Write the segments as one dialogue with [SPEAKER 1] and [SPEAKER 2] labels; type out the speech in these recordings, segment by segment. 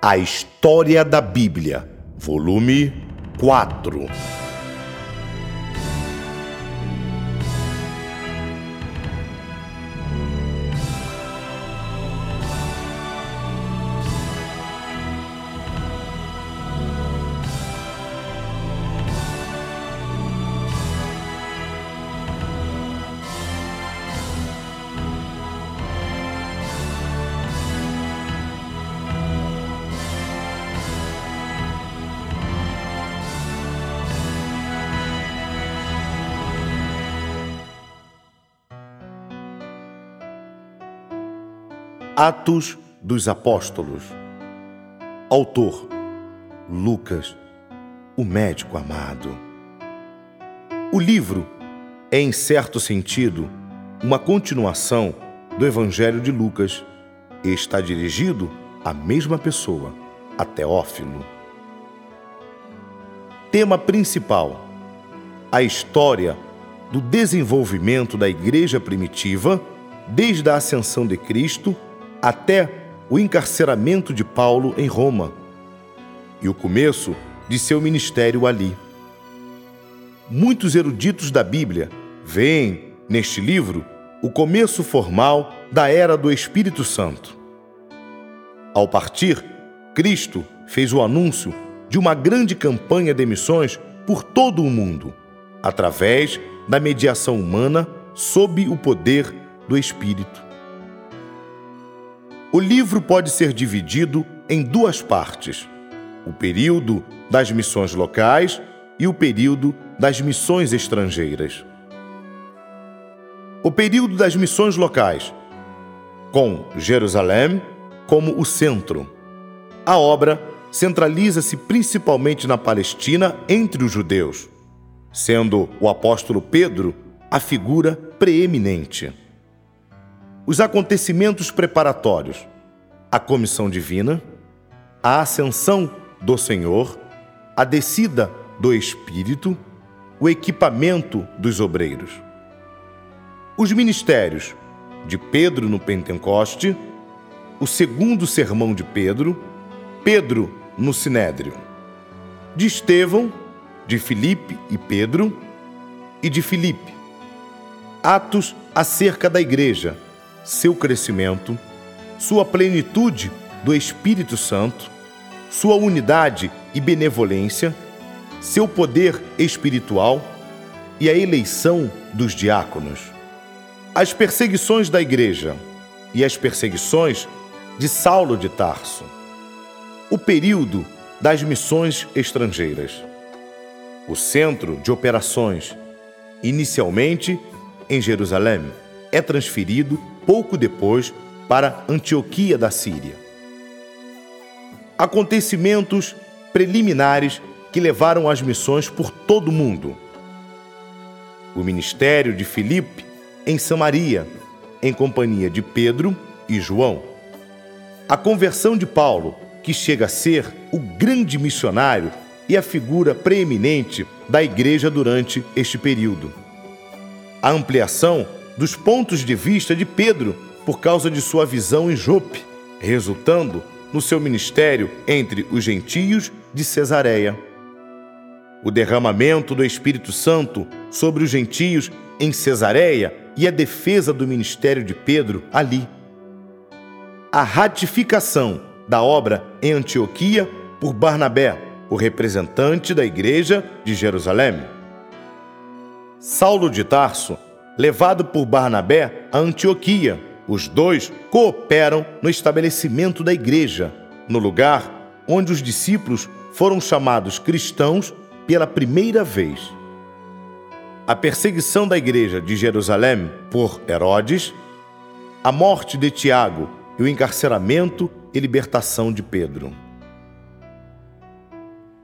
[SPEAKER 1] A História da Bíblia, volume 4. Atos dos Apóstolos. Autor: Lucas, o médico amado. O livro é, em certo sentido, uma continuação do Evangelho de Lucas e está dirigido à mesma pessoa, a Teófilo. Tema principal: a história do desenvolvimento da igreja primitiva desde a ascensão de Cristo até o encarceramento de Paulo em Roma e o começo de seu ministério ali. Muitos eruditos da Bíblia veem neste livro o começo formal da era do Espírito Santo. Ao partir, Cristo fez o anúncio de uma grande campanha de missões por todo o mundo, através da mediação humana sob o poder do Espírito. O livro pode ser dividido em duas partes: o período das missões locais e o período das missões estrangeiras. O período das missões locais, com Jerusalém como o centro. A obra centraliza-se principalmente na Palestina entre os judeus, sendo o apóstolo Pedro a figura preeminente os acontecimentos preparatórios, a comissão divina, a ascensão do Senhor, a descida do Espírito, o equipamento dos obreiros. Os ministérios de Pedro no Pentecoste, o segundo sermão de Pedro, Pedro no Sinédrio, de Estevão, de Filipe e Pedro e de Filipe. Atos acerca da igreja seu crescimento, sua plenitude do Espírito Santo, sua unidade e benevolência, seu poder espiritual e a eleição dos diáconos. As perseguições da igreja e as perseguições de Saulo de Tarso. O período das missões estrangeiras. O centro de operações, inicialmente em Jerusalém, é transferido pouco depois para Antioquia da Síria. Acontecimentos preliminares que levaram as missões por todo o mundo. O ministério de Filipe em Samaria, em companhia de Pedro e João. A conversão de Paulo, que chega a ser o grande missionário e a figura preeminente da igreja durante este período. A ampliação dos pontos de vista de Pedro por causa de sua visão em Jope, resultando no seu ministério entre os gentios de Cesareia. O derramamento do Espírito Santo sobre os gentios em Cesareia e a defesa do ministério de Pedro ali. A ratificação da obra em Antioquia por Barnabé, o representante da igreja de Jerusalém. Saulo de Tarso levado por Barnabé a Antioquia. Os dois cooperam no estabelecimento da igreja, no lugar onde os discípulos foram chamados cristãos pela primeira vez. A perseguição da igreja de Jerusalém por Herodes, a morte de Tiago e o encarceramento e libertação de Pedro.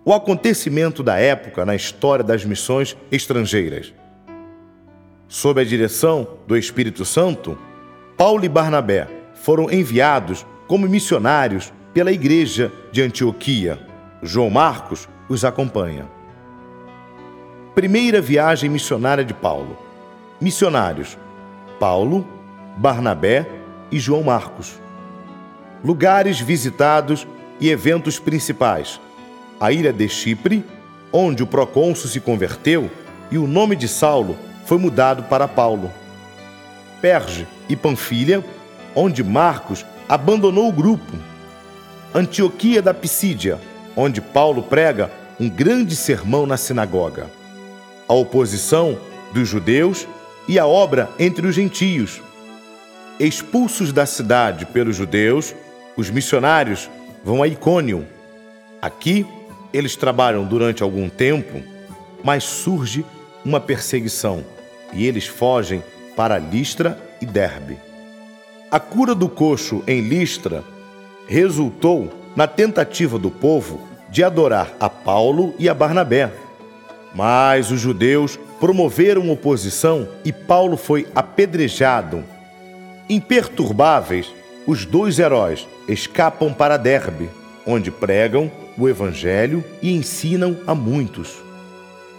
[SPEAKER 1] O acontecimento da época na história das missões estrangeiras sob a direção do Espírito Santo, Paulo e Barnabé foram enviados como missionários pela igreja de Antioquia. João Marcos os acompanha. Primeira viagem missionária de Paulo. Missionários: Paulo, Barnabé e João Marcos. Lugares visitados e eventos principais: a ilha de Chipre, onde o procônsul se converteu e o nome de Saulo foi mudado para Paulo. Perge e Panfilha, onde Marcos abandonou o grupo. Antioquia da Pisídia, onde Paulo prega um grande sermão na sinagoga. A oposição dos judeus e a obra entre os gentios. Expulsos da cidade pelos judeus, os missionários vão a Icônio. Aqui, eles trabalham durante algum tempo, mas surge uma perseguição e eles fogem para Listra e Derbe. A cura do coxo em Listra resultou na tentativa do povo de adorar a Paulo e a Barnabé. Mas os judeus promoveram oposição e Paulo foi apedrejado. Imperturbáveis, os dois heróis escapam para Derbe, onde pregam o Evangelho e ensinam a muitos.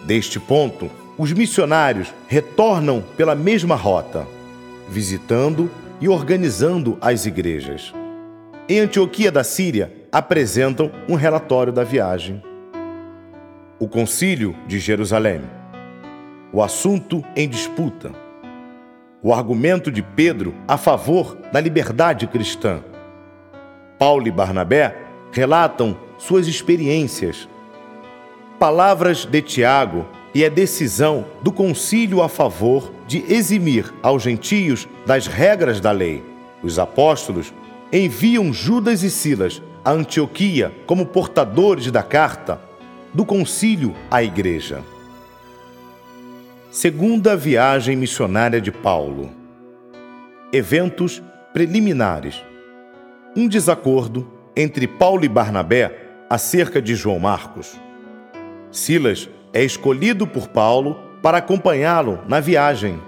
[SPEAKER 1] Deste ponto, os missionários retornam pela mesma rota, visitando e organizando as igrejas. Em Antioquia da Síria, apresentam um relatório da viagem. O Concílio de Jerusalém. O assunto em disputa. O argumento de Pedro a favor da liberdade cristã. Paulo e Barnabé relatam suas experiências. Palavras de Tiago e a decisão do concílio a favor de eximir aos gentios das regras da lei. Os apóstolos enviam Judas e Silas a Antioquia como portadores da carta do concílio à igreja. Segunda viagem missionária de Paulo. Eventos preliminares. Um desacordo entre Paulo e Barnabé acerca de João Marcos. Silas é escolhido por Paulo para acompanhá-lo na viagem.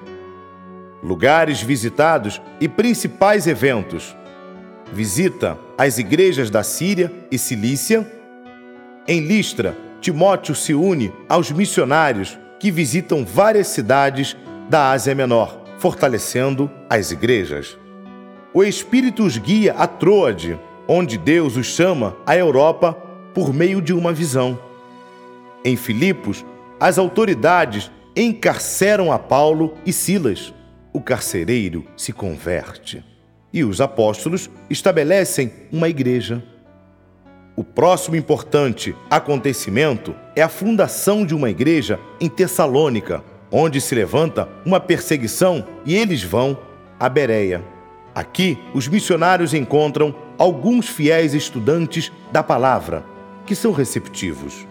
[SPEAKER 1] Lugares visitados e principais eventos. Visita às igrejas da Síria e Cilícia. Em Listra, Timóteo se une aos missionários que visitam várias cidades da Ásia Menor, fortalecendo as igrejas. O Espírito os guia a Troade, onde Deus os chama à Europa por meio de uma visão. Em Filipos, as autoridades encarceram a Paulo e Silas. O carcereiro se converte e os apóstolos estabelecem uma igreja. O próximo importante acontecimento é a fundação de uma igreja em Tessalônica, onde se levanta uma perseguição e eles vão a Bereia. Aqui, os missionários encontram alguns fiéis estudantes da palavra, que são receptivos.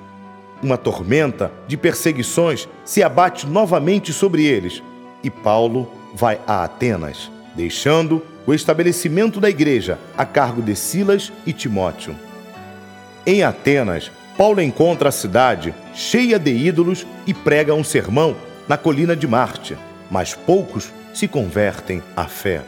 [SPEAKER 1] Uma tormenta de perseguições se abate novamente sobre eles e Paulo vai a Atenas, deixando o estabelecimento da igreja a cargo de Silas e Timóteo. Em Atenas, Paulo encontra a cidade cheia de ídolos e prega um sermão na colina de Marte, mas poucos se convertem à fé.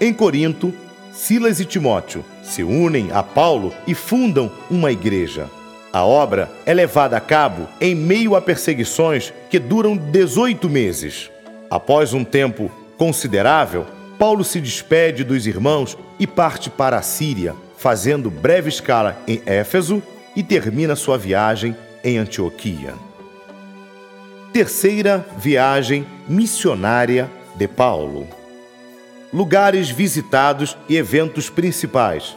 [SPEAKER 1] Em Corinto, Silas e Timóteo se unem a Paulo e fundam uma igreja. A obra é levada a cabo em meio a perseguições que duram 18 meses. Após um tempo considerável, Paulo se despede dos irmãos e parte para a Síria, fazendo breve escala em Éfeso e termina sua viagem em Antioquia. Terceira viagem missionária de Paulo. Lugares visitados e eventos principais.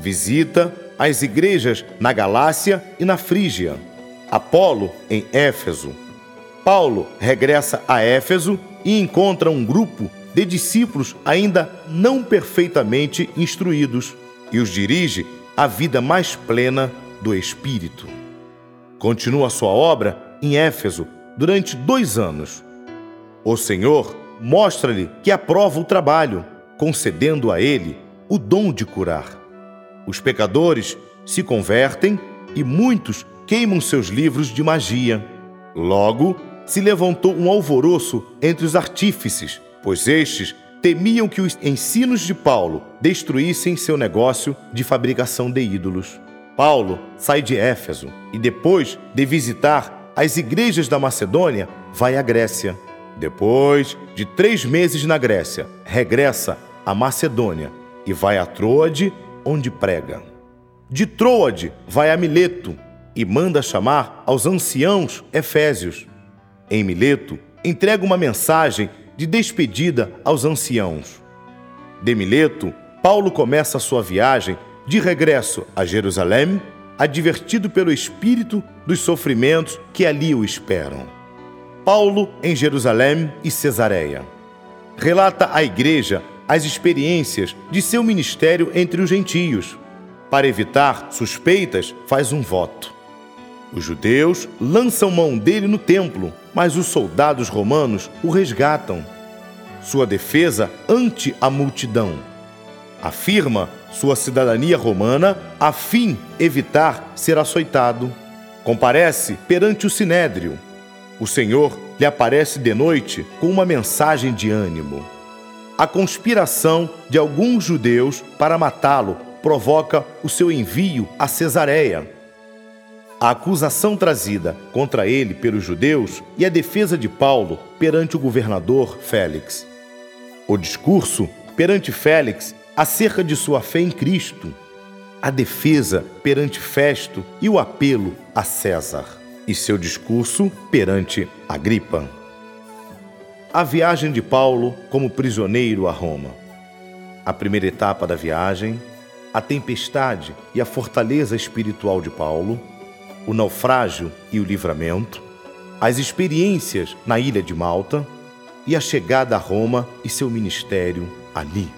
[SPEAKER 1] Visita às igrejas na Galácia e na Frígia. Apolo em Éfeso. Paulo regressa a Éfeso e encontra um grupo de discípulos ainda não perfeitamente instruídos e os dirige à vida mais plena do Espírito. Continua sua obra em Éfeso durante dois anos. O Senhor mostra-lhe que aprova o trabalho, concedendo a ele o dom de curar. Os pecadores se convertem e muitos queimam seus livros de magia. Logo, se levantou um alvoroço entre os artífices pois estes temiam que os ensinos de Paulo destruíssem seu negócio de fabricação de ídolos. Paulo sai de Éfeso e, depois de visitar as igrejas da Macedônia, vai à Grécia. Depois de três meses na Grécia, regressa à Macedônia e vai a Troade, onde prega. De Troade vai a Mileto e manda chamar aos anciãos efésios. Em Mileto, entrega uma mensagem de despedida aos anciãos. De Mileto, Paulo começa a sua viagem de regresso a Jerusalém, advertido pelo Espírito dos sofrimentos que ali o esperam. Paulo em Jerusalém e Cesareia. Relata à igreja as experiências de seu ministério entre os gentios. Para evitar suspeitas, faz um voto. Os judeus lançam mão dele no templo, mas os soldados romanos o resgatam. Sua defesa ante a multidão. Afirma sua cidadania romana a fim evitar ser açoitado. Comparece perante o sinédrio. O Senhor lhe aparece de noite com uma mensagem de ânimo. A conspiração de alguns judeus para matá-lo provoca o seu envio a Cesareia a acusação trazida contra ele pelos judeus e a defesa de Paulo perante o governador Félix. O discurso perante Félix acerca de sua fé em Cristo, a defesa perante Festo e o apelo a César, e seu discurso perante Agripa. A viagem de Paulo como prisioneiro a Roma. A primeira etapa da viagem, a tempestade e a fortaleza espiritual de Paulo o naufrágio e o livramento, as experiências na ilha de Malta e a chegada a Roma e seu ministério ali.